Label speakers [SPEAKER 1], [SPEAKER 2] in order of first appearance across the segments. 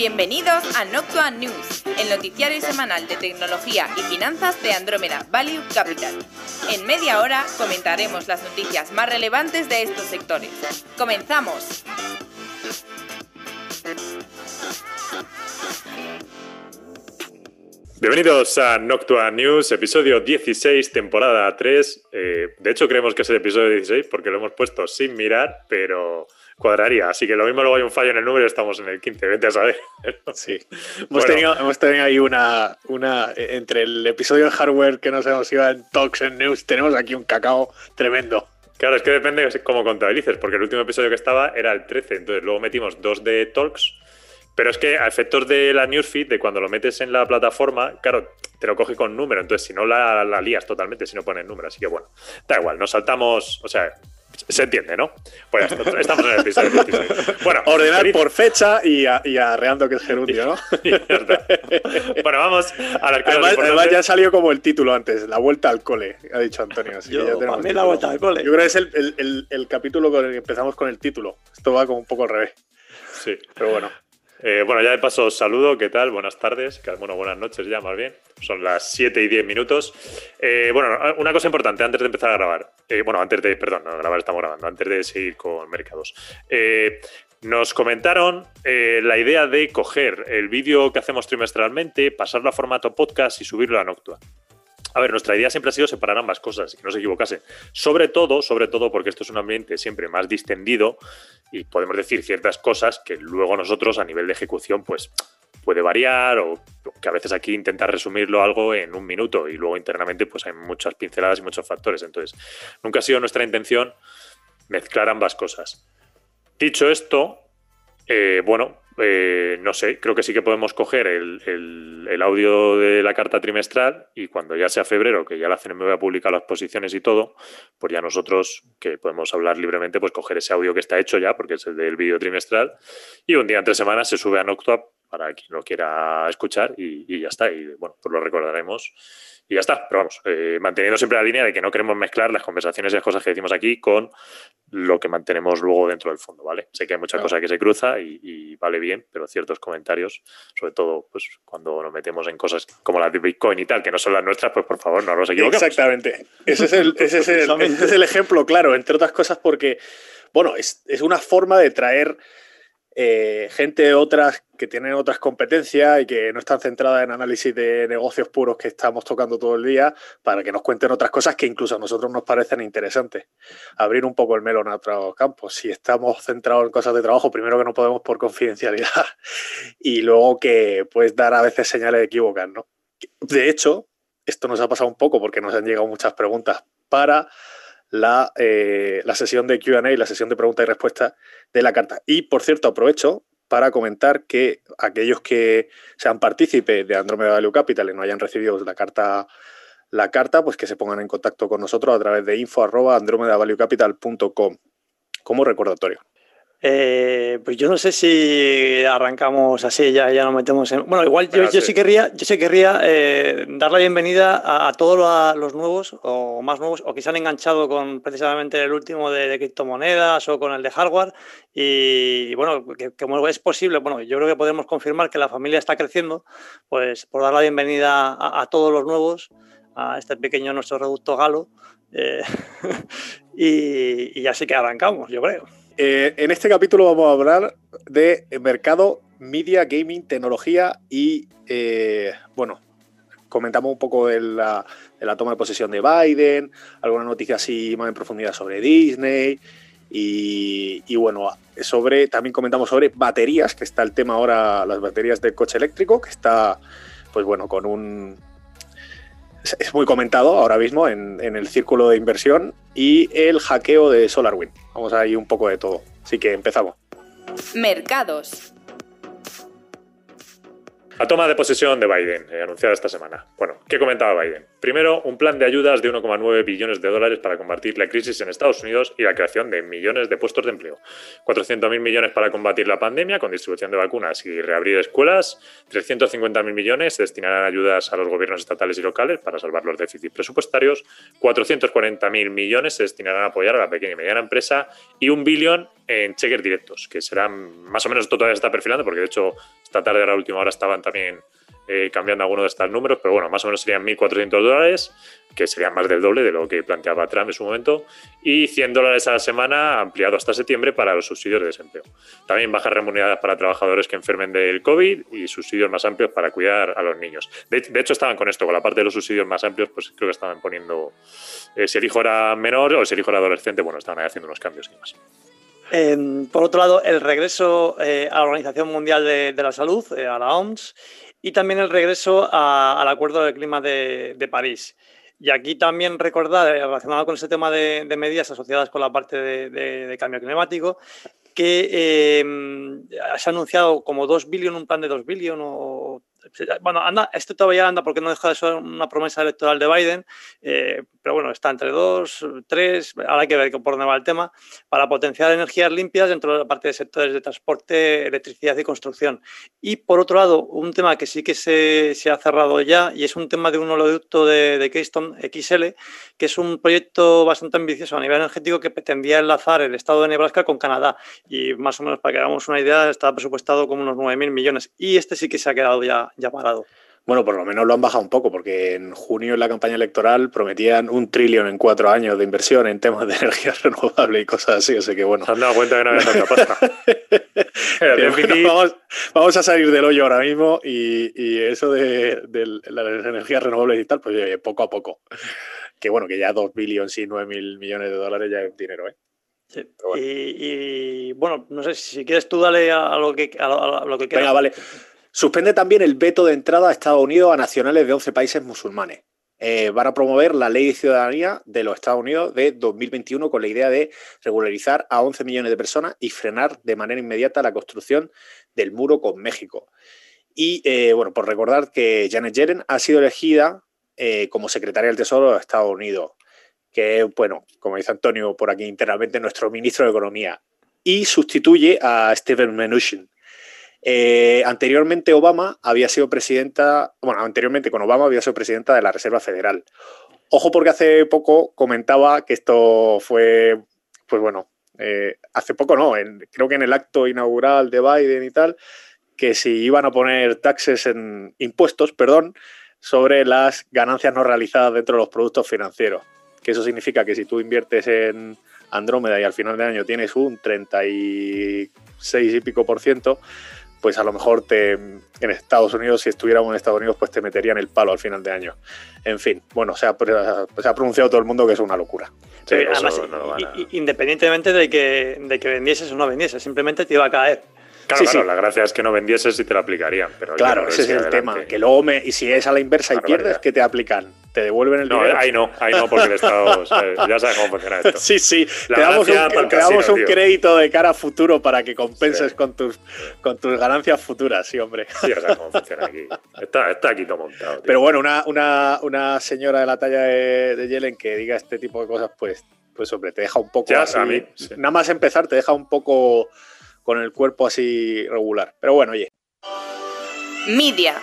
[SPEAKER 1] Bienvenidos a Noctua News, el noticiario semanal de tecnología y finanzas de Andrómeda Value Capital. En media hora comentaremos las noticias más relevantes de estos sectores. ¡Comenzamos!
[SPEAKER 2] Bienvenidos a Noctua News, episodio 16, temporada 3. Eh, de hecho, creemos que es el episodio 16 porque lo hemos puesto sin mirar, pero cuadraría. Así que lo mismo luego hay un fallo en el número y estamos en el 15, vete a saber.
[SPEAKER 3] Sí. Hemos, tenido, hemos tenido ahí una, una. Entre el episodio de hardware que nos hemos ido en Talks and News, tenemos aquí un cacao tremendo.
[SPEAKER 2] Claro, es que depende de cómo contabilices, porque el último episodio que estaba era el 13, entonces luego metimos dos de Talks pero es que a efectos de la newsfeed, de cuando lo metes en la plataforma, claro, te lo coge con número. Entonces, si no la, la lías totalmente, si no pones número. Así que bueno, da igual, nos saltamos. O sea, se entiende, ¿no? Pues estamos en el episodio.
[SPEAKER 3] Bueno, ordenar por fecha y, arreando que es gerundio, ¿no?
[SPEAKER 2] bueno, vamos a la
[SPEAKER 3] además, además, ya salió como el título antes, la vuelta al cole, ha dicho Antonio. Así
[SPEAKER 4] Yo,
[SPEAKER 3] que ya
[SPEAKER 4] también la vuelta al cole.
[SPEAKER 3] Yo creo que es el, el, el, capítulo con el que empezamos con el título. Esto va como un poco al revés.
[SPEAKER 2] Sí.
[SPEAKER 3] Pero bueno.
[SPEAKER 2] Eh, bueno, ya de paso saludo, ¿qué tal? Buenas tardes, bueno, buenas noches ya más bien. Son las 7 y 10 minutos. Eh, bueno, una cosa importante antes de empezar a grabar. Eh, bueno, antes de, perdón, no, grabar estamos grabando, antes de seguir con mercados. nos comentaron la idea de coger el vídeo que hacemos trimestralmente, pasarlo a formato podcast y subirlo a Noctua. A ver, nuestra idea siempre ha sido separar ambas cosas, que no se equivocasen. Sobre todo, sobre todo porque esto es un ambiente siempre más distendido y podemos decir ciertas cosas que luego nosotros a nivel de ejecución pues puede variar o que a veces aquí intentar resumirlo algo en un minuto y luego internamente pues hay muchas pinceladas y muchos factores. Entonces, nunca ha sido nuestra intención mezclar ambas cosas. Dicho esto, eh, bueno, eh, no sé, creo que sí que podemos coger el, audio de la carta trimestral y cuando ya sea febrero, que ya la CNM va a publicar las posiciones y todo, pues ya nosotros, que podemos hablar libremente, pues coger ese audio que está hecho ya, porque es el del vídeo trimestral, y un día entre semanas se sube a Noctua para quien lo quiera escuchar y, y ya está. Y bueno, pues lo recordaremos y ya está. Pero vamos, eh, manteniendo siempre la línea de que no queremos mezclar las conversaciones y las cosas que decimos aquí con lo que mantenemos luego dentro del fondo, ¿vale? Sé que hay mucha cosa que se cruza y, vale bien, pero ciertos comentarios, sobre todo pues cuando nos metemos en cosas como las de Bitcoin y tal, que no son las nuestras, pues por favor no nos equivoquemos.
[SPEAKER 3] Exactamente. Ese es el, ese es el, ese es el ejemplo claro, entre otras cosas porque, bueno, es, es una forma de traer eh, gente otras que tienen otras competencias y que no están centradas en análisis de negocios puros que estamos tocando todo el día, para que nos cuenten otras cosas que incluso a nosotros nos parecen interesantes. Abrir un poco el melón a otros campos. Si estamos centrados en cosas de trabajo, primero que no podemos por confidencialidad y luego que puedes dar a veces señales de equivocar, ¿no? De hecho, esto nos ha pasado un poco porque nos han llegado muchas preguntas para la, eh, la sesión de QA, la sesión de preguntas y respuestas de la carta. Y por cierto, aprovecho para comentar que aquellos que sean partícipes de Andromeda Value Capital y no hayan recibido la carta, la carta, pues que se pongan en contacto con nosotros a través de info.andromedavaluecapital.com como recordatorio.
[SPEAKER 4] Eh, pues yo no sé si arrancamos así, ya, ya nos metemos en. Bueno, igual yo, sí querría, yo sí querría eh, dar la bienvenida a, todos los nuevos o más nuevos o que se han enganchado con precisamente el último de, criptomonedas o con el de hardware. Y, bueno, que, como es posible, bueno, yo creo que podemos confirmar que la familia está creciendo, pues por dar la bienvenida a, todos los nuevos, a este pequeño nuestro reducto galo. Eh, y, y así que arrancamos, yo creo.
[SPEAKER 3] Eh, en este capítulo vamos a hablar de mercado, media, gaming, tecnología y, eh, bueno, comentamos un poco de la, toma de posesión de Biden, alguna noticia así más en profundidad sobre Disney y, bueno, sobre, también comentamos sobre baterías, que está el tema ahora, las baterías del coche eléctrico, que está, pues bueno, con un, es muy comentado ahora mismo en, el círculo de inversión y el hackeo de SolarWind. Vamos a ir un poco de todo. Así que empezamos.
[SPEAKER 1] Mercados.
[SPEAKER 2] La toma de posesión de Biden, eh, anunciada esta semana. Bueno, ¿qué comentaba Biden? Primero, un plan de ayudas de 1,9 billones de dólares para combatir la crisis en Estados Unidos y la creación de millones de puestos de empleo. 400.000 millones para combatir la pandemia con distribución de vacunas y reabrir escuelas. 350.000 millones se destinarán a ayudas a los gobiernos estatales y locales para salvar los déficits presupuestarios. 440.000 millones se destinarán a apoyar a la pequeña y mediana empresa. Y un billón en cheques directos, que serán más o menos esto todavía está perfilando, porque de hecho esta tarde a la última hora estaban también eh, cambiando algunos de estos números, pero bueno, más o menos serían 1.400 dólares, que serían más del doble de lo que planteaba Trump en su momento, y 100 dólares a la semana ampliado hasta septiembre para los subsidios de desempleo. También bajas remuneradas para trabajadores que enfermen del COVID y subsidios más amplios para cuidar a los niños. De, hecho, estaban con esto, con la parte de los subsidios más amplios, pues creo que estaban poniendo eh, si el hijo era menor o si el hijo era adolescente, bueno, estaban ahí haciendo unos cambios y demás.
[SPEAKER 4] Em, por otro lado, el regreso eh, a la Organización Mundial de la Salud, a la OMS, y también el regreso al Acuerdo del Clima de, París. Y aquí también recordar, eh, relacionado con ese tema de, medidas asociadas con la parte de, cambio climático, que eh, se ha anunciado como 2 billones, un plan de 2 billones o bueno, anda, esto todavía anda porque no deja de ser una promesa electoral de Biden, eh, pero bueno, está entre dos, tres, ahora hay que ver por dónde va el tema, para potenciar energías limpias dentro de la parte de sectores de transporte, electricidad y construcción. Y por otro lado, un tema que sí que se, se ha cerrado ya y es un tema de un oleoducto de, de Keystone XL, que es un proyecto bastante ambicioso a nivel energético que pretendía enlazar el estado de Nebraska con Canadá. Y más o menos, para que hagamos una idea, está presupuestado como unos 9.000 millones. Y este sí que se ha quedado ya ya parado.
[SPEAKER 3] Bueno, por lo menos lo han bajado un poco, porque en junio en la campaña electoral prometían un trillón en cuatro años de inversión en temas de energía renovable y cosas así. O sea que bueno.
[SPEAKER 2] Se han dado cuenta que no había tanta pasta.
[SPEAKER 3] vamos, a salir del hoyo ahora mismo y, eso de, las energías renovables y tal, pues poco a poco. Que bueno, que ya dos billones y nueve mil millones de dólares ya es dinero, ¿eh?
[SPEAKER 4] Sí. Y, bueno, no sé si quieres tú dale a, lo que a lo, que quieras.
[SPEAKER 3] Venga, vale. Suspende también el veto de entrada a Estados Unidos a nacionales de 11 países musulmanes. Eh, van a promover la ley de ciudadanía de los Estados Unidos de 2021 con la idea de regularizar a 11 millones de personas y frenar de manera inmediata la construcción del muro con México. Y eh, bueno, por recordar que Janet Yellen ha sido elegida eh, como secretaria del Tesoro de Estados Unidos, que es, bueno, como dice Antonio por aquí internamente, nuestro ministro de Economía, y sustituye a Steven Mnuchin, eh, anteriormente Obama había sido presidenta, bueno, anteriormente con Obama había sido presidenta de la Reserva Federal. Ojo porque hace poco comentaba que esto fue, pues bueno, eh, hace poco no, creo que en el acto inaugural de Biden y tal, que si iban a poner taxes en impuestos, perdón, sobre las ganancias no realizadas dentro de los productos financieros. Que eso significa que si tú inviertes en Andrómeda y al final de año tienes un 36 y pico por ciento, pues a lo mejor te, en Estados Unidos, si estuviéramos en Estados Unidos, pues te meterían el palo al final de año. En fin, bueno, se ha, se ha pronunciado todo el mundo que es una locura.
[SPEAKER 4] además, independientemente de que, de que vendieses o no vendieses, simplemente te iba a caer.
[SPEAKER 2] Claro, claro, la gracia es que no vendieses y te la aplicarían. Pero
[SPEAKER 3] claro, ese es el tema. Que luego me, y si es a la inversa y pierdes, ¿qué te aplican? te devuelven el
[SPEAKER 2] no,
[SPEAKER 3] dinero.
[SPEAKER 2] Ahí no, ahí no, porque el Estado ya sabe cómo funciona esto.
[SPEAKER 3] Sí, sí, te damos, un, crédito de cara a futuro para que compenses con, tus, con tus ganancias futuras, sí, hombre.
[SPEAKER 2] Sí, ya sabes cómo funciona aquí. Está, está aquí todo montado.
[SPEAKER 3] Pero bueno, una, una, una, señora de la talla de, de, Yellen que diga este tipo de cosas, pues, pues hombre, te deja un poco así. A mí, Nada más empezar, te deja un poco con el cuerpo así regular. Pero bueno, oye.
[SPEAKER 1] Media.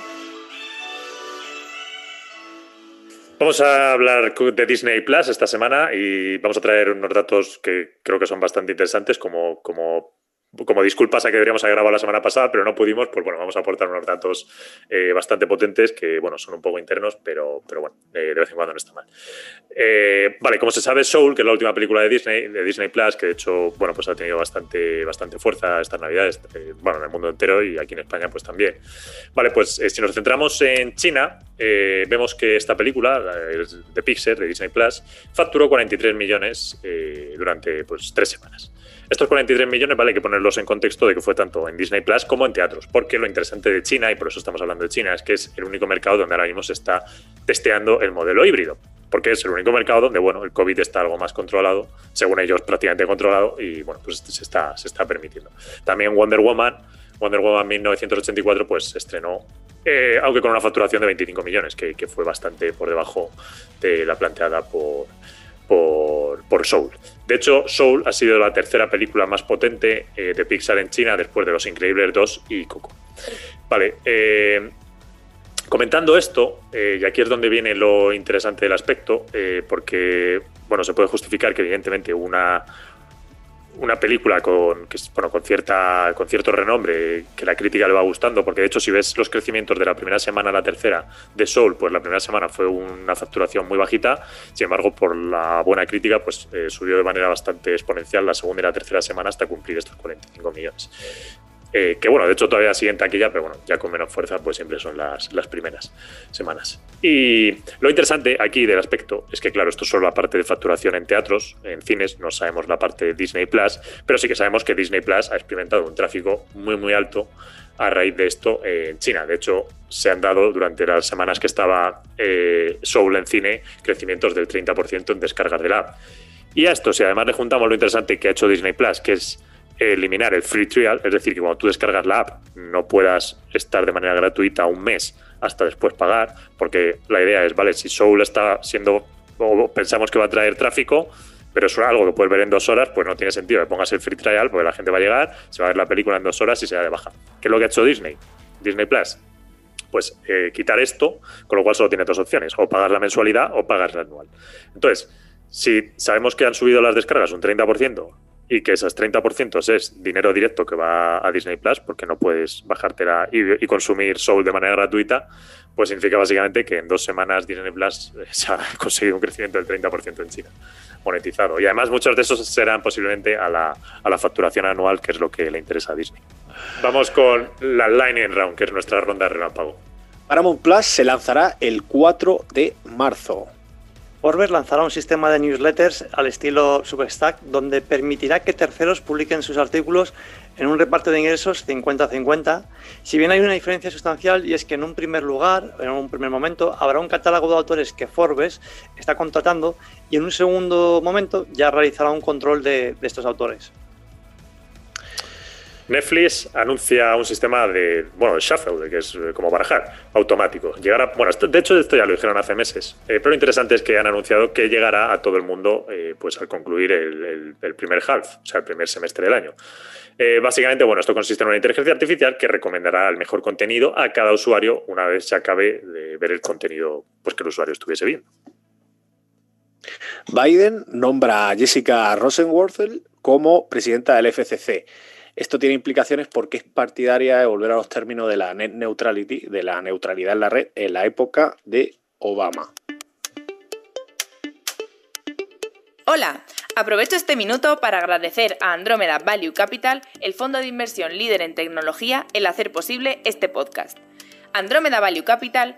[SPEAKER 2] Vamos a hablar de Disney Plus esta semana y vamos a traer unos datos que creo que son bastante interesantes, como, como como disculpas a que deberíamos haber grabado la semana pasada, pero no pudimos, pues bueno, vamos a aportar unos datos eh, bastante potentes que, bueno, son un poco internos, pero, pero bueno, de vez en cuando no está mal. Eh, vale, como se sabe, Soul, que es la última película de Disney, de Disney Plus, que de hecho, bueno, pues ha tenido bastante, bastante fuerza estas navidades, eh, bueno, en el mundo entero y aquí en España, pues también. Vale, pues si nos centramos en China, vemos que esta película, de Pixar, de Disney Plus, facturó 43 millones durante, pues, tres semanas. Estos 43 millones vale que ponerlos en contexto de que fue tanto en Disney Plus como en teatros, porque lo interesante de China, y por eso estamos hablando de China, es que es el único mercado donde ahora mismo se está testeando el modelo híbrido, porque es el único mercado donde, bueno, el COVID está algo más controlado, según ellos prácticamente controlado, y bueno, pues se está, se está permitiendo. También Wonder Woman Wonder Woman 1984 pues estrenó, eh, aunque con una facturación de 25 millones, que, fue bastante por debajo de la planteada por, por, por, Soul. De hecho, Soul ha sido la tercera película más potente eh, de Pixar en China después de Los Increíbles 2 y Coco. Vale, eh, Comentando esto, y aquí es donde viene lo interesante del aspecto, porque bueno, se puede justificar que evidentemente una, una película con, que, bueno, con, cierta, con cierto renombre, que la crítica le va gustando, porque de hecho si ves los crecimientos de la primera semana a la tercera de Soul, pues la primera semana fue una facturación muy bajita, sin embargo por la buena crítica pues eh, subió de manera bastante exponencial la segunda y la tercera semana hasta cumplir estos 45 millones. Eh, que bueno, de hecho todavía sigue en taquilla, pero bueno, ya con menos fuerza, pues siempre son las, las primeras semanas. Y lo interesante aquí del aspecto es que, claro, esto es solo la parte de facturación en teatros, en cines, no sabemos la parte de Disney Plus, pero sí que sabemos que Disney Plus ha experimentado un tráfico muy, muy alto a raíz de esto en China. De hecho, se han dado durante las semanas que estaba eh, Soul en cine crecimientos del 30% en descargas de la app. Y a esto, si además le juntamos lo interesante que ha hecho Disney Plus, que es eliminar el free trial, es decir, que cuando tú descargas la app no puedas estar de manera gratuita un mes hasta después pagar, porque la idea es, vale, si Soul está siendo, o pensamos que va a traer tráfico, pero es algo que puedes ver en dos horas, pues no tiene sentido que pongas el free trial, porque la gente va a llegar, se va a ver la película en dos horas y se da de baja. ¿Qué es lo que ha hecho Disney? Disney Plus. Pues eh, quitar esto, con lo cual solo tiene dos opciones, o pagar la mensualidad o pagar la anual. Entonces, si sabemos que han subido las descargas un 30%, y que esos 30% es dinero directo que va a Disney Plus, porque no puedes bajártela y, y, consumir Soul de manera gratuita, pues significa básicamente que en dos semanas Disney Plus eh, se ha conseguido un crecimiento del 30% en China, monetizado. Y además muchos de esos serán posiblemente a la, a la facturación anual, que es lo que le interesa a Disney. Vamos con la Lightning Round, que es nuestra ronda de relámpago.
[SPEAKER 3] Paramount Plus se lanzará el 4 de marzo.
[SPEAKER 4] Forbes lanzará un sistema de newsletters al estilo Substack donde permitirá que terceros publiquen sus artículos en un reparto de ingresos 50-50, si bien hay una diferencia sustancial y es que en un primer lugar, en un primer momento, habrá un catálogo de autores que Forbes está contratando y en un segundo momento ya realizará un control de, de estos autores.
[SPEAKER 2] Netflix anuncia un sistema de, bueno, de shuffle, que es eh, como barajar, automático. Llegará, bueno, de hecho esto ya lo dijeron hace meses, eh, pero lo interesante es que han anunciado que llegará a todo el mundo eh, pues al concluir el, primer half, o sea, el primer semestre del año. básicamente, bueno, esto consiste en una inteligencia artificial que recomendará el mejor contenido a cada usuario una vez se acabe de ver el contenido pues, que el usuario estuviese viendo.
[SPEAKER 3] Biden nombra a Jessica Rosenworth como presidenta del FCC. Esto tiene implicaciones porque es partidaria de volver a los términos de la net neutrality, de la neutralidad en la red, en la época de Obama.
[SPEAKER 1] Hola, aprovecho este minuto para agradecer a Andrómeda Value Capital, el fondo de inversión líder en tecnología, el hacer posible este podcast. Andrómeda Value Capital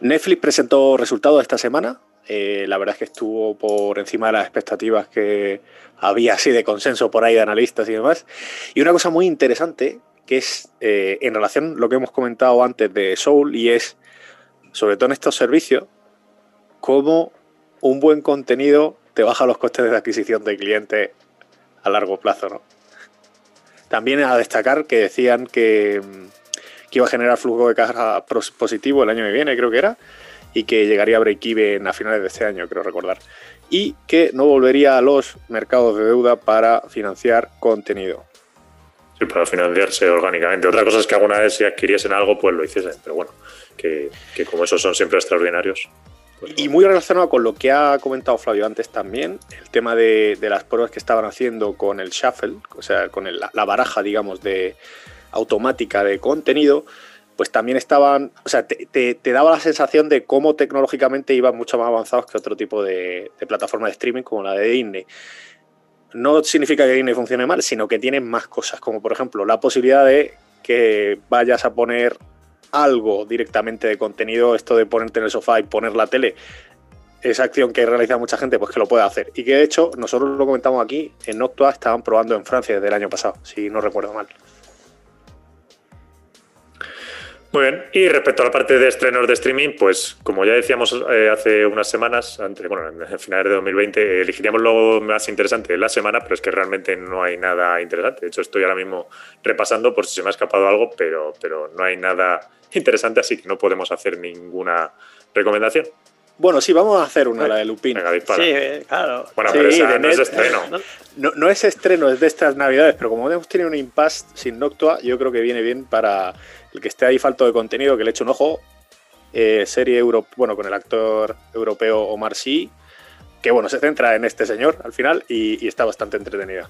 [SPEAKER 3] Netflix presentó resultados esta semana. Eh, la verdad es que estuvo por encima de las expectativas que había así de consenso por ahí de analistas y demás. Y una cosa muy interesante que es eh, en relación a lo que hemos comentado antes de Soul y es, sobre todo en estos servicios, cómo un buen contenido te baja los costes de adquisición de clientes a largo plazo. ¿no? También a destacar que decían que que iba a generar flujo de caja positivo el año que viene, creo que era, y que llegaría a break-even a finales de este año, creo recordar. Y que no volvería a los mercados de deuda para financiar contenido.
[SPEAKER 2] Sí, para financiarse orgánicamente. Otra cosa es que alguna vez si adquiriesen algo, pues lo hiciesen, pero bueno, que, como esos son siempre extraordinarios.
[SPEAKER 3] Pues y muy relacionado con lo que ha comentado Flavio antes también, el tema de, las pruebas que estaban haciendo con el shuffle, o sea, con la baraja, digamos, de, automática de contenido, pues también estaban, o sea, te, daba la sensación de cómo tecnológicamente iban mucho más avanzados que otro tipo de, plataforma de streaming como la de Disney. no significa que Disney funcione mal, sino que tiene más cosas, como por ejemplo la posibilidad de que vayas a poner algo directamente de contenido, esto de ponerte en el sofá y poner la tele, esa acción que realiza mucha gente, pues que lo puede hacer. Y que de hecho, nosotros lo comentamos aquí, en Noctua estaban probando en Francia desde el año pasado, si no recuerdo mal.
[SPEAKER 2] Muy bien, y respecto a la parte de estrenos de streaming, pues como ya decíamos eh, hace unas semanas, antes, bueno, en finales de 2020, elegiríamos lo más interesante de la semana, pero es que realmente no hay nada interesante. De hecho, estoy ahora mismo repasando por si se me ha escapado algo, pero, pero no hay nada interesante, así que no podemos hacer ninguna recomendación.
[SPEAKER 3] Bueno, sí, vamos a hacer una, la de Lupin.
[SPEAKER 2] Venga, dispara.
[SPEAKER 4] Sí, claro.
[SPEAKER 2] Bueno, pero esa no es estreno.
[SPEAKER 3] No, no, es estreno, es de estas navidades, pero como hemos tenido un impasse sin Noctua, yo creo que viene bien para el que esté ahí falto de contenido, que le eche un ojo. Eh, serie euro, bueno, con el actor europeo Omar Sy, que bueno, se centra en este señor al final y está bastante entretenida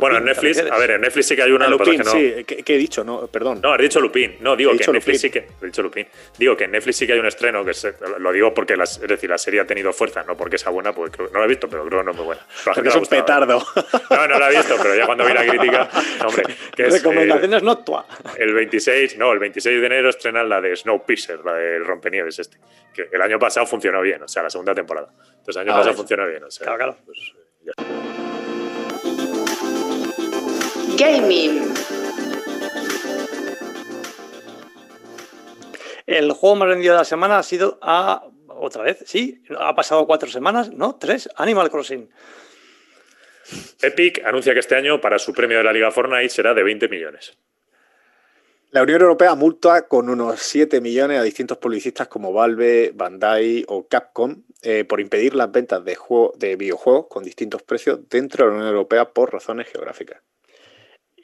[SPEAKER 2] bueno, en Netflix, a ver, en Netflix sí que hay una.
[SPEAKER 3] Lupin, sí, ¿Qué, he dicho? No, perdón.
[SPEAKER 2] No, has dicho Lupin. No, digo que en Netflix sí que. He dicho Lupin. Digo que en Netflix sí que hay un estreno, que lo digo porque es decir, la serie ha tenido fuerza, no porque sea buena, porque no la he visto, pero creo que no es muy buena.
[SPEAKER 3] Porque es un petardo.
[SPEAKER 2] No, no la he visto, pero ya cuando vi la crítica. hombre,
[SPEAKER 4] que es, Recomendaciones no
[SPEAKER 2] El 26, no, el 26 de enero estrenan la de Snowpiercer, la de Rompenieves este. Que el año pasado funcionó bien, o sea, la segunda temporada. Entonces el año ah, pasado funcionó bien, o sea.
[SPEAKER 4] Claro, claro.
[SPEAKER 2] Pues,
[SPEAKER 1] Gaming.
[SPEAKER 4] El juego más vendido de la semana ha sido a. Otra vez, sí, ha pasado cuatro semanas, ¿no? Tres, Animal Crossing.
[SPEAKER 2] Epic anuncia que este año para su premio de la Liga Fortnite será de 20 millones.
[SPEAKER 3] La Unión Europea multa con unos 7 millones a distintos publicistas como Valve, Bandai o Capcom eh, por impedir las ventas de, de videojuegos con distintos precios dentro de la Unión Europea por razones geográficas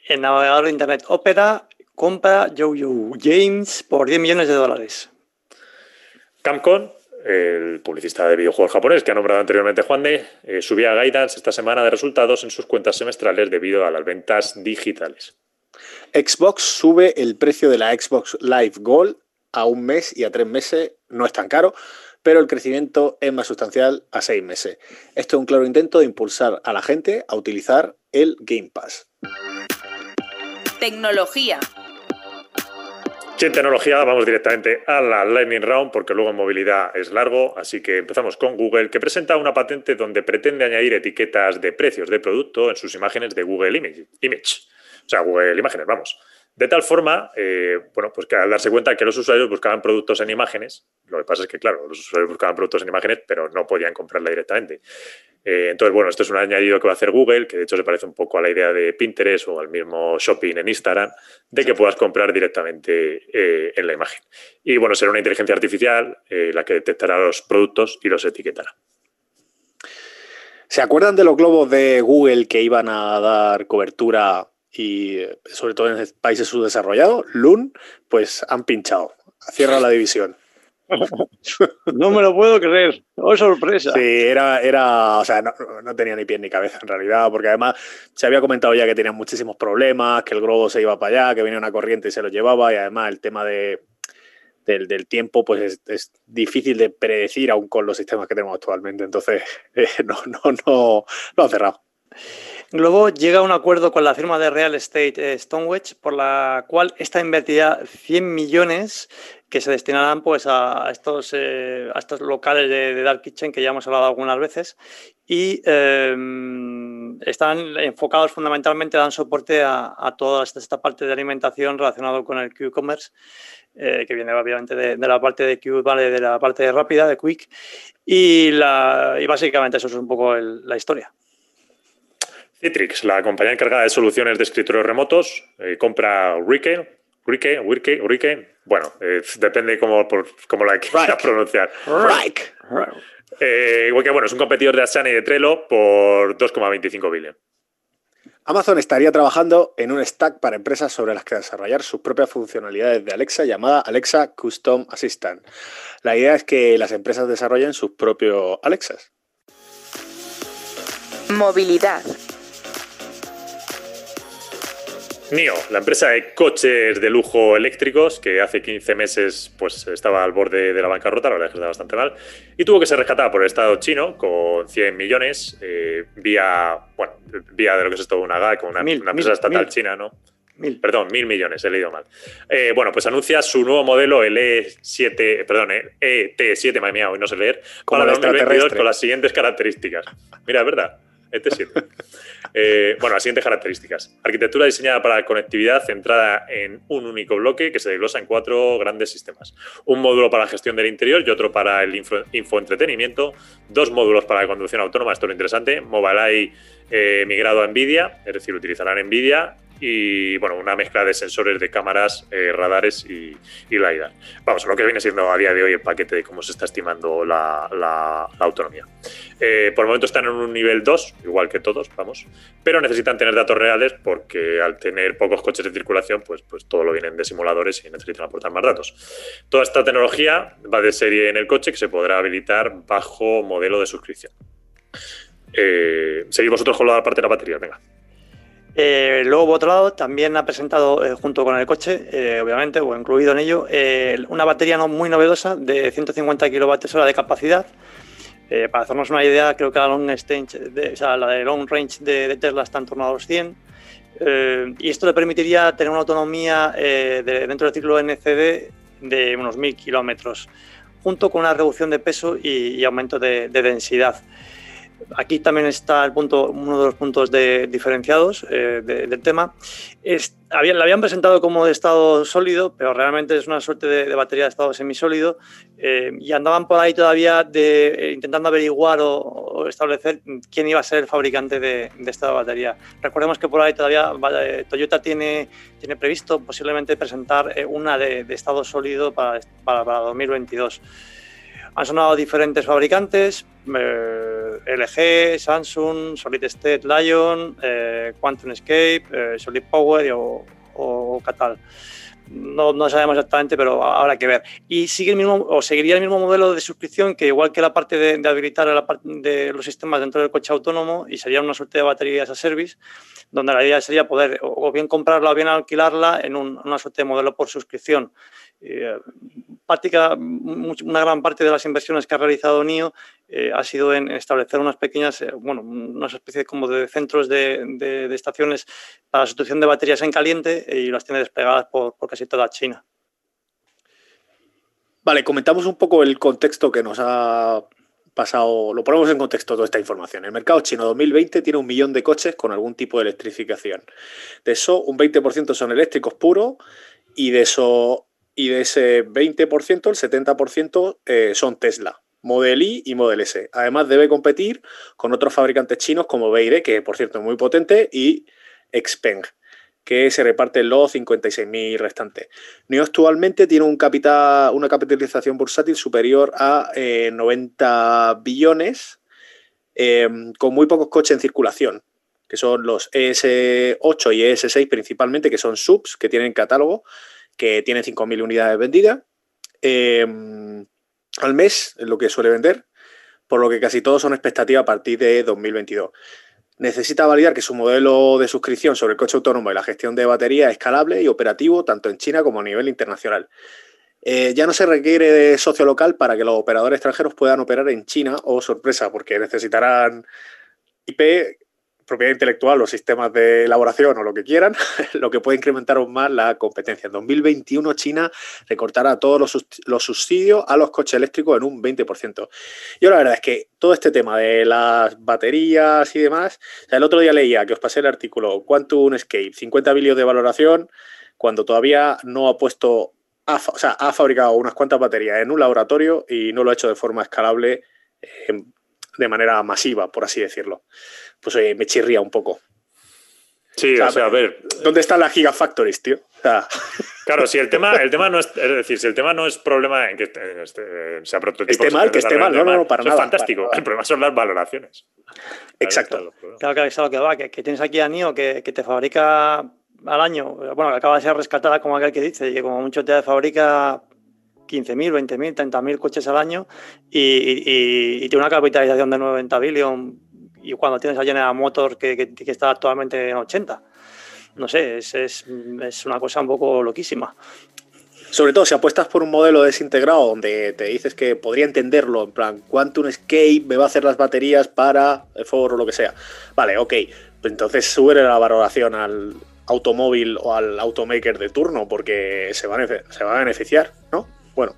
[SPEAKER 4] el navegador de Internet Opera compra YoYo Games por 10 millones de dólares.
[SPEAKER 2] Camcon, el publicista de videojuegos japonés que ha nombrado anteriormente Juan de, eh, subía guidance esta semana de resultados en sus cuentas semestrales debido a las ventas digitales.
[SPEAKER 3] Xbox sube el precio de la Xbox Live Gold a un mes y a tres meses. No es tan caro, pero el crecimiento es más sustancial a seis meses. Esto es un claro intento de impulsar a la gente a utilizar el Game Pass.
[SPEAKER 1] Tecnología.
[SPEAKER 2] Sin tecnología vamos directamente a la Lightning Round porque luego en movilidad es largo, así que empezamos con Google que presenta una patente donde pretende añadir etiquetas de precios de producto en sus imágenes de Google Image, Image. o sea, Google Imágenes, vamos. De tal forma, eh, bueno, pues que al darse cuenta que los usuarios buscaban productos en imágenes, lo que pasa es que, claro, los usuarios buscaban productos en imágenes, pero no podían comprarla directamente. Eh, entonces, bueno, esto es un añadido que va a hacer Google, que de hecho se parece un poco a la idea de Pinterest o al mismo shopping en Instagram, de que puedas comprar directamente eh, en la imagen. Y bueno, será una inteligencia artificial la que detectará los productos y los etiquetará.
[SPEAKER 3] ¿Se acuerdan de los globos de Google que iban a dar cobertura y sobre todo en países subdesarrollados, LUN, pues han pinchado. Cierra la división.
[SPEAKER 4] no me lo puedo creer. ¡Oh, sorpresa!
[SPEAKER 3] Sí, era, era o sea, no, tenía ni pie ni cabeza en realidad, porque además se había comentado ya que tenían muchísimos problemas, que el globo se iba para allá, que venía una corriente y se lo llevaba, y además el tema de, del, del tiempo pues es, es, difícil de predecir aún con los sistemas que tenemos actualmente. Entonces, eh, no, no, no, lo han cerrado.
[SPEAKER 4] Globo llega a un acuerdo con la firma de real estate eh, Stonewedge, por la cual esta invertirá 100 millones que se destinarán pues, a, estos, eh, a estos locales de, Dark Kitchen que ya hemos hablado algunas veces. Y em, están enfocados fundamentalmente, dan soporte a, toda esta, parte de alimentación relacionado con el Q-Commerce, eh, que viene obviamente de, la parte de Q, vale, de la parte rápida, de Quick, y, y básicamente eso es un poco la historia.
[SPEAKER 2] Citrix, la compañía encargada de soluciones de escritorios remotos, eh, compra Rike, Rike, Rike, Rike, bueno, eh, depende cómo, cómo la quieras pronunciar.
[SPEAKER 3] Rike.
[SPEAKER 2] Eh, que bueno, es un competidor de Asana y de Trello por 2,25 billones.
[SPEAKER 3] Amazon estaría trabajando en un stack para empresas sobre las que desarrollar sus propias funcionalidades de Alexa llamada Alexa Custom Assistant. La idea es que las empresas desarrollen sus propios Alexas.
[SPEAKER 1] Movilidad.
[SPEAKER 2] NIO, la empresa de coches de lujo eléctricos que hace 15 meses pues, estaba al borde de la bancarrota, la verdad es que está bastante mal, y tuvo que ser rescatada por el Estado chino con 100 millones eh, vía, bueno, vía de lo que es esto, una GAC, una, una empresa estatal china, ¿no? Mil. Perdón, mil millones, he leído mal. Eh, bueno, pues anuncia su nuevo modelo, el E7, perdón, ET7, me hoy no sé leer, para 2022 con las siguientes características. Mira, es verdad, ET7. Eh, bueno, las siguientes características. Arquitectura diseñada para conectividad centrada en un único bloque que se desglosa en cuatro grandes sistemas. Un módulo para la gestión del interior y otro para el infoentretenimiento. Dos módulos para la conducción autónoma, esto es lo interesante. Mobileye eh, migrado a NVIDIA, es decir, utilizarán NVIDIA y bueno, una mezcla de sensores de cámaras, eh, radares y, y, LiDAR. Vamos, lo que viene siendo a día de hoy el paquete de cómo se está estimando la, autonomía. Eh, por el momento están en un nivel 2, igual que todos, vamos, pero necesitan tener datos reales porque al tener pocos coches de circulación, pues, pues todo lo vienen de simuladores y necesitan aportar más datos. Toda esta tecnología va de serie en el coche que se podrá habilitar bajo modelo de suscripción. Eh, seguimos vosotros con la parte de la batería, venga.
[SPEAKER 4] Eh, luego, por otro lado, también ha presentado, eh, junto con el coche, eh, obviamente, o incluido en ello, una batería no muy novedosa de 150 kWh de capacidad. para hacernos una idea, creo que la, long range de, long range de, Tesla está en torno a los 100. y esto le permitiría tener una autonomía dentro del ciclo NCD de unos 1000 kilómetros, junto con una reducción de peso y, aumento de densidad. Aquí también está el punto, uno de los puntos de, diferenciados eh, del tema. Es, había, la habían presentado como de estado sólido, pero realmente es una suerte de, batería de estado semisólido eh, y andaban por ahí todavía de, eh, intentando averiguar o, establecer quién iba a ser el fabricante de, esta batería. Recordemos que por ahí todavía Toyota tiene, tiene previsto posiblemente presentar una de, estado sólido para, para, para 2022. Han sonado diferentes fabricantes, eh, LG, Samsung, Solid State Lion, eh, Quantum Escape, eh, Solid Power o, o Catal. No, no, sabemos exactamente, pero habrá que ver. Y sigue el mismo, o seguiría el mismo modelo de suscripción que igual que la parte de, habilitar la parte de los sistemas dentro del coche autónomo y sería una suerte de baterías a service, donde la idea sería poder o bien comprarla o bien alquilarla en una suerte de modelo por suscripción. Eh, práctica, una gran parte de las inversiones que ha realizado NIO eh, ha sido en establecer unas pequeñas, eh, bueno, unas especies como de centros de, estaciones para sustitución de baterías en caliente y las tiene desplegadas por, casi toda China.
[SPEAKER 3] Vale, comentamos un poco el contexto que nos ha pasado, lo ponemos en contexto toda esta información. El mercado chino 2020 tiene un millón de coches con algún tipo de electrificación. De eso, un 20% son eléctricos puros y de eso y de ese 20%, el 70% eh, son Tesla, Model I y Model S. Además debe competir con otros fabricantes chinos como Beire, que por cierto es muy potente, y Xpeng, que se reparten los 56.000 restantes. NIO actualmente tiene un capital, una capitalización bursátil superior a 90 eh, billones, em, con muy pocos coches en circulación, que son los ES8 y ES6 principalmente, que son subs, que tienen catálogo, que tiene 5.000 unidades vendidas em, al mes, es lo que suele vender, por lo que casi todos son expectativas a partir de 2022. Necesita validar que su modelo de suscripción sobre el coche autónomo y la gestión de batería es escalable y operativo tanto en China como a nivel internacional. Eh, ya no se requiere de socio local para que los operadores extranjeros puedan operar en China o sorpresa, porque necesitarán IP propiedad intelectual o sistemas de elaboración o lo que quieran, lo que puede incrementar aún más la competencia. En 2021 China recortará todos los, subsidios a los coches eléctricos en un 20%. Yo la verdad es que todo este tema de las baterías y demás, el otro día leía que os pasé el artículo Quantum Escape, 50 bilios de valoración, cuando todavía no ha puesto, o sea, ha fabricado unas cuantas baterías en un laboratorio y no lo ha hecho de forma escalable. Eh, de manera masiva, por así decirlo pues me chirría un poco.
[SPEAKER 2] Sí, o sea, a ver.
[SPEAKER 3] ¿Dónde están las Gigafactories, tío?
[SPEAKER 2] Claro, si el tema, el tema no es, es decir, si el tema no es problema en que este, sea prototipo.
[SPEAKER 3] Esté mal, que esté mal, no, no, para nada.
[SPEAKER 2] Es fantástico. El problema son las valoraciones.
[SPEAKER 3] Exacto.
[SPEAKER 4] Claro, claro, es lo que va, que, tienes aquí a NIO que, te fabrica al año, bueno, que acaba de ser rescatada como aquel que dice, que como mucho te fabrica 15.000, 20.000, 30.000 coches al año y, y, tiene una capitalización de 90 billion y cuando tienes a General Motors que, está actualmente en 80. no sé, es, es, una cosa un poco loquísima.
[SPEAKER 3] Sobre todo si apuestas por un modelo desintegrado donde te dices que podría entenderlo, en plan, Quantum Escape me va a hacer las baterías para el foro o lo que sea. Vale, ok. Pues entonces sube la valoración al automóvil o al automaker de turno porque se va a, se va a beneficiar, ¿no? Bueno.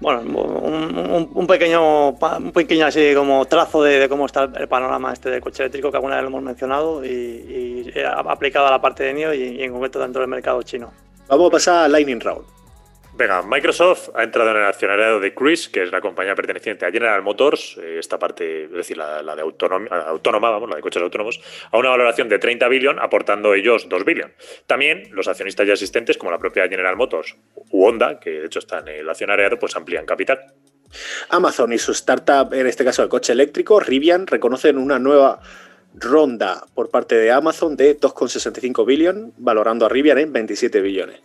[SPEAKER 4] Bueno, un, pequeño un pequeño así como trazo de, cómo está el panorama este del coche eléctrico que alguna vez lo hemos mencionado y, aplicado a la parte de NIO y, y en concreto dentro del mercado chino.
[SPEAKER 3] Vamos a pasar a Lightning Round.
[SPEAKER 2] Venga, Microsoft ha entrado en el accionariado de Cruise, que es la compañía perteneciente a General Motors, eh, esta parte, es decir, la, de autónoma, vamos, la de coches autónomos, a una valoración de 30 billion, aportando ellos 2 billion. También los accionistas ya existentes, como la propia General Motors u Honda, que de hecho está en el accionariado, pues amplían capital.
[SPEAKER 3] Amazon y su startup, en este caso el coche eléctrico, Rivian, reconocen una nueva ronda por parte de Amazon de 2,65 billion, valorando a Rivian en 27 billones.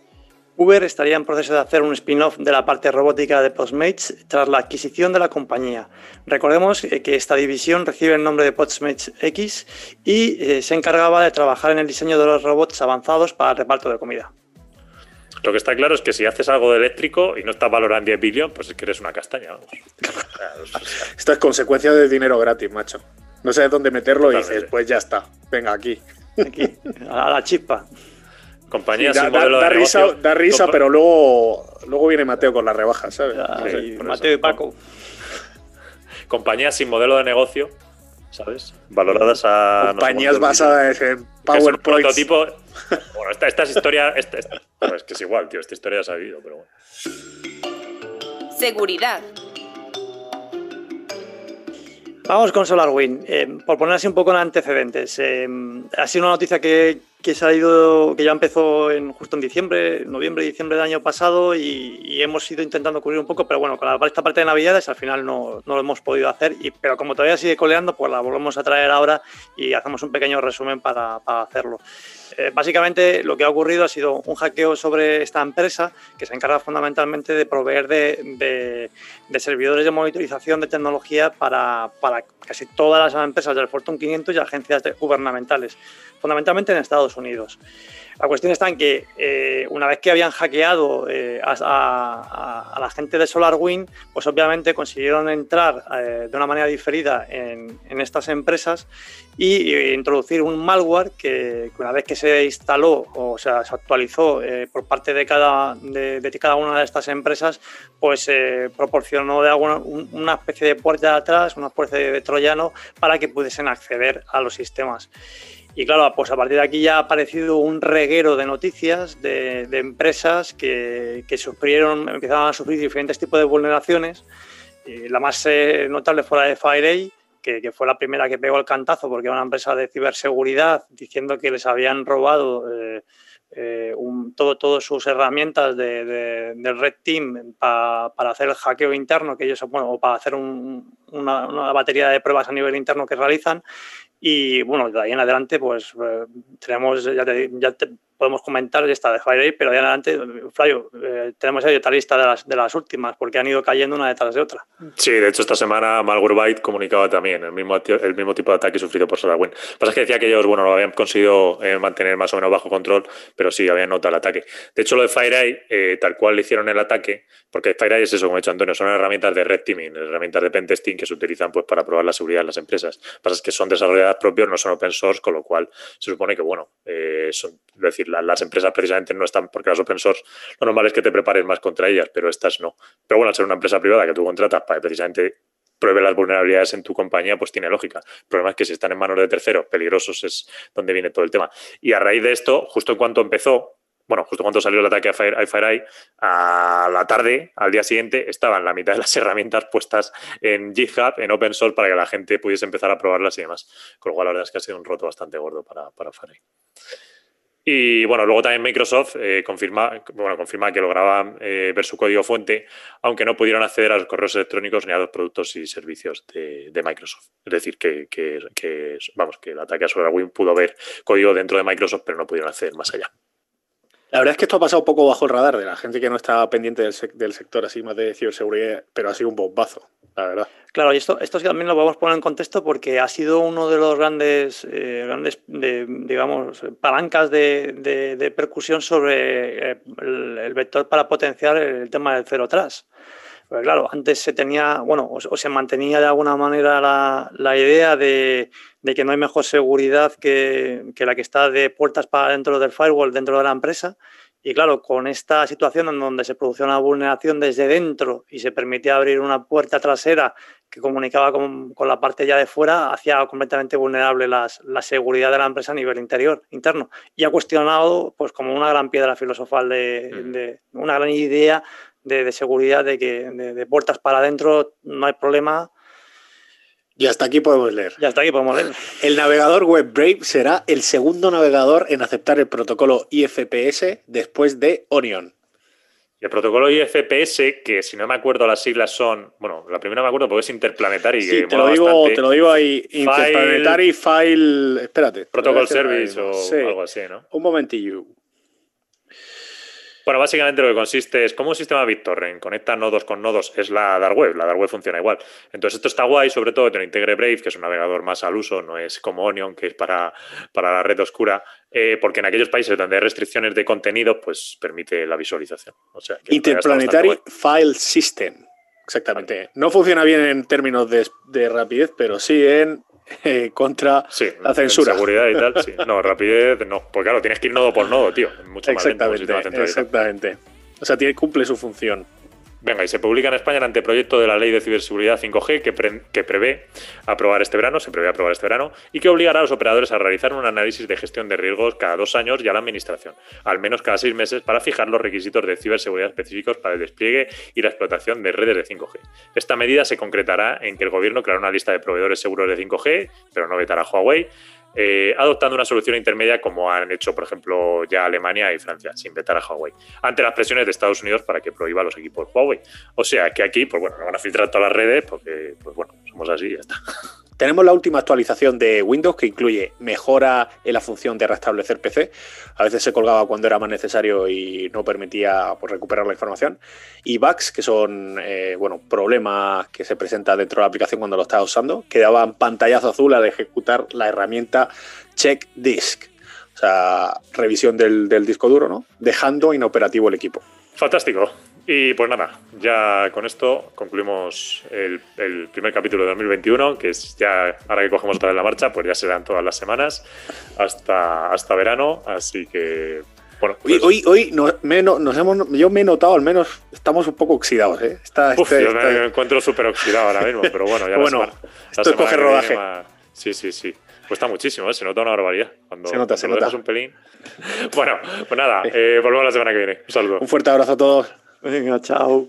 [SPEAKER 4] Uber estaría en proceso de hacer un spin-off de la parte robótica de Postmates tras la adquisición de la compañía. Recordemos que esta división recibe el nombre de Postmates X y eh, se encargaba de trabajar en el diseño de los robots avanzados para el reparto de comida.
[SPEAKER 2] Lo que está claro es que si haces algo de eléctrico y no estás valorado en 10 billones, pues es que eres una castaña.
[SPEAKER 3] Esto es consecuencia de dinero gratis, macho. No sé dónde meterlo y dices, pues ya está, venga aquí.
[SPEAKER 4] Aquí, a la chispa.
[SPEAKER 2] Compañía
[SPEAKER 3] sin modelo de risa, negocio. Da risa, pero luego, luego viene Mateo con la rebaja, ¿sabes?
[SPEAKER 4] Mateo y Paco.
[SPEAKER 2] Compañías sin modelo de negocio, ¿sabes? Valoradas a.
[SPEAKER 3] Compañías basadas en PowerPoint.
[SPEAKER 2] prototipo. Bueno, esta, esta es historia. Esta, es que es igual, tío. Esta historia ya se ha vivido, pero bueno.
[SPEAKER 1] Seguridad.
[SPEAKER 4] Vamos con SolarWind. Eh, por poner así un poco en antecedentes, eh, ha sido una noticia que, que, se ha ido, que ya empezó en, justo en diciembre, noviembre, diciembre del año pasado y, hemos ido intentando cubrir un poco, pero bueno, con esta parte de Navidades al final no, no, lo hemos podido hacer, y, pero como todavía sigue coleando, pues la volvemos a traer ahora y hacemos un pequeño resumen para, para hacerlo. Eh, básicamente lo que ha ocurrido ha sido un hackeo sobre esta empresa que se encarga fundamentalmente de proveer de, servidores de monitorización de tecnología para, casi todas las empresas del Fortune 500 y agencias gubernamentales, fundamentalmente en Estados Unidos. La cuestión está en que eh, una vez que habían hackeado eh, a, la gente de SolarWind, pues obviamente consiguieron entrar de una manera diferida en, en estas empresas y introducir un malware que, una vez que se instaló o sea, se actualizó eh, por parte de cada, de, cada una de estas empresas, pues eh, proporcionó de alguna, una especie de puerta de atrás, una especie de troyano para que pudiesen acceder a los sistemas. Y claro, pues a partir de aquí ya ha aparecido un reguero de noticias de, empresas que, que, sufrieron, empezaban a sufrir diferentes tipos de vulneraciones. Y la más eh, notable fue la de FireEye, que, fue la primera que pegó el cantazo porque era una empresa de ciberseguridad diciendo que les habían robado eh, eh, todo, todas sus herramientas de, del Red Team para hacer el hackeo interno que ellos, bueno, o para hacer una, una, batería de pruebas a nivel interno que realizan. Y bueno, de ahí en adelante, pues eh, tenemos, ya ya te, podemos comentar esta de FireEye, pero de adelante, Flavio, eh, tenemos ahí otra lista de las, de las últimas, porque han ido cayendo una detrás de otra.
[SPEAKER 2] Sí, de hecho, esta semana Malwarebyte comunicaba también el mismo, el mismo tipo de ataque sufrido por SolarWind. Pasa es que decía que ellos, bueno, lo habían conseguido eh, mantener más o menos bajo control, pero sí habían notado el ataque. De hecho, lo de FireEye, eh, tal cual le hicieron el ataque, porque FireEye es eso, como ha dicho Antonio, son herramientas de red teaming, herramientas de pentesting que se utilizan pues, para probar la seguridad de las empresas. Pasa es que son desarrolladas propios, no son open source, con lo cual se supone que, bueno, son, es decir, las empresas precisamente no están, porque las open source lo normal es que te prepares más contra ellas, pero estas no. Pero bueno, al ser una empresa privada que tú contratas para precisamente pruebe las vulnerabilidades en tu compañía, pues tiene lógica. El problema es que si están en manos de terceros peligrosos es donde viene todo el tema. Y a raíz de esto, justo en cuanto empezó, bueno, justo cuando salió el ataque a, FireEye, a la tarde, al día siguiente, estaban la mitad de las herramientas puestas en GitHub, en open source, para que la gente pudiese empezar a probarlas y demás. Con lo cual, la verdad es que ha sido un roto bastante gordo para, para FireEye. Y bueno, luego también Microsoft eh, confirma, bueno, confirma que lograban eh, ver su código fuente, aunque no pudieron acceder a los correos electrónicos ni a los productos y servicios de, Microsoft. Es decir, que, vamos, que el ataque a SolarWinds pudo ver código dentro de Microsoft, pero no pudieron acceder más allá.
[SPEAKER 3] La verdad es que esto ha pasado un poco bajo el radar de la gente que no está pendiente del, sector así más de ciberseguridad, pero ha sido un bombazo.
[SPEAKER 4] Claro, y esto, esto también lo podemos poner en contexto porque ha sido uno de los grandes, eh, grandes digamos, palancas de, percusión sobre eh, el, vector para potenciar el tema del cero atrás. Pues claro, antes se tenía, bueno, o, se mantenía de alguna manera la, idea de, que no hay mejor seguridad que, la que está de puertas para dentro del firewall, dentro de la empresa. Y claro, con esta situación en donde se producía una vulneración desde dentro y se permitía abrir una puerta trasera que comunicaba con, con la parte ya de fuera, hacía completamente vulnerable las, la seguridad de la empresa a nivel interior, interno. Y ha cuestionado, pues como una gran piedra filosofal de, mm. de una gran idea de, seguridad, de que de, puertas para adentro no hay problema.
[SPEAKER 3] Y hasta aquí podemos leer.
[SPEAKER 4] Ya hasta aquí podemos leer.
[SPEAKER 3] El navegador web Brave será el segundo navegador en aceptar el protocolo IFPS después de Onion.
[SPEAKER 2] Y el protocolo IFPS, que si no me acuerdo las siglas son, bueno, la primera me acuerdo porque es Interplanetary.
[SPEAKER 3] Sí, te, lo digo, te lo digo ahí, Interplanetary File, espérate.
[SPEAKER 2] Protocol Service o algo así, ¿no?
[SPEAKER 3] Un momentillo.
[SPEAKER 2] Bueno, básicamente lo que consiste es como un sistema BitTorrent conecta nodos con nodos, es la Dark Web, la Dark Web funciona igual. Entonces esto está guay, sobre todo que te lo integre Brave, que es un navegador más al uso, no es como Onion, que es para, para la red oscura, eh, porque en aquellos países donde hay restricciones de contenido, pues permite la visualización. O sea,
[SPEAKER 3] Interplanetary File System. Exactamente. No funciona bien en términos de, de rapidez, pero sí en eh, contra la censura.
[SPEAKER 2] seguridad y tal, sí. No, rapidez, no. Porque claro, tienes que ir nodo por nodo, tío. Mucho
[SPEAKER 3] exactamente, más Exactamente. O sea, tiene, cumple su función.
[SPEAKER 2] Venga, y se publica en España el anteproyecto de la Ley de Ciberseguridad 5G que, prevé aprobar este verano, se prevé aprobar este verano, y que obligará a los operadores a realizar un análisis de gestión de riesgos cada dos años y a la administración, al menos cada seis meses, para fijar los requisitos de ciberseguridad específicos para el despliegue y la explotación de redes de 5G. Esta medida se concretará en que el gobierno creará una lista de proveedores seguros de 5G, pero no vetará a Huawei, eh, adoptando una solución intermedia como han hecho, por ejemplo, ya Alemania y Francia, sin vetar a Huawei, ante las presiones de Estados Unidos para que prohíba los equipos Huawei. O sea que aquí, pues bueno, no van a filtrar todas las redes porque, pues bueno, somos así y ya está.
[SPEAKER 3] Tenemos la última actualización de Windows que incluye mejora en la función de restablecer PC. A veces se colgaba cuando era más necesario y no permitía pues, recuperar la información. Y bugs, que son eh, bueno, problemas que se presentan dentro de la aplicación cuando lo estás usando, que daban pantallazo azul al ejecutar la herramienta Check Disk. O sea, revisión del, del disco duro, ¿no? Dejando inoperativo el equipo.
[SPEAKER 2] Fantástico. Y pues nada, ya con esto concluimos el, primer capítulo de 2021, que es ya, ahora que cogemos otra vez la marcha, pues ya serán todas las semanas hasta, hasta verano, así que... Bueno,
[SPEAKER 3] hoy, pues hoy, nos hemos, yo me he notado, al menos estamos un poco oxidados. ¿eh?
[SPEAKER 2] Este, yo me encuentro súper oxidado ahora mismo, pero bueno, ya
[SPEAKER 3] bueno, esto es coger rodaje.
[SPEAKER 2] Sí, sí, sí. Cuesta muchísimo, ¿eh? se nota una barbaridad. Cuando,
[SPEAKER 3] se nota, se nota.
[SPEAKER 2] un pelín. bueno, pues nada, eh, volvemos la semana que viene. Un saludo.
[SPEAKER 3] Un fuerte abrazo a todos.
[SPEAKER 4] Venga, chao.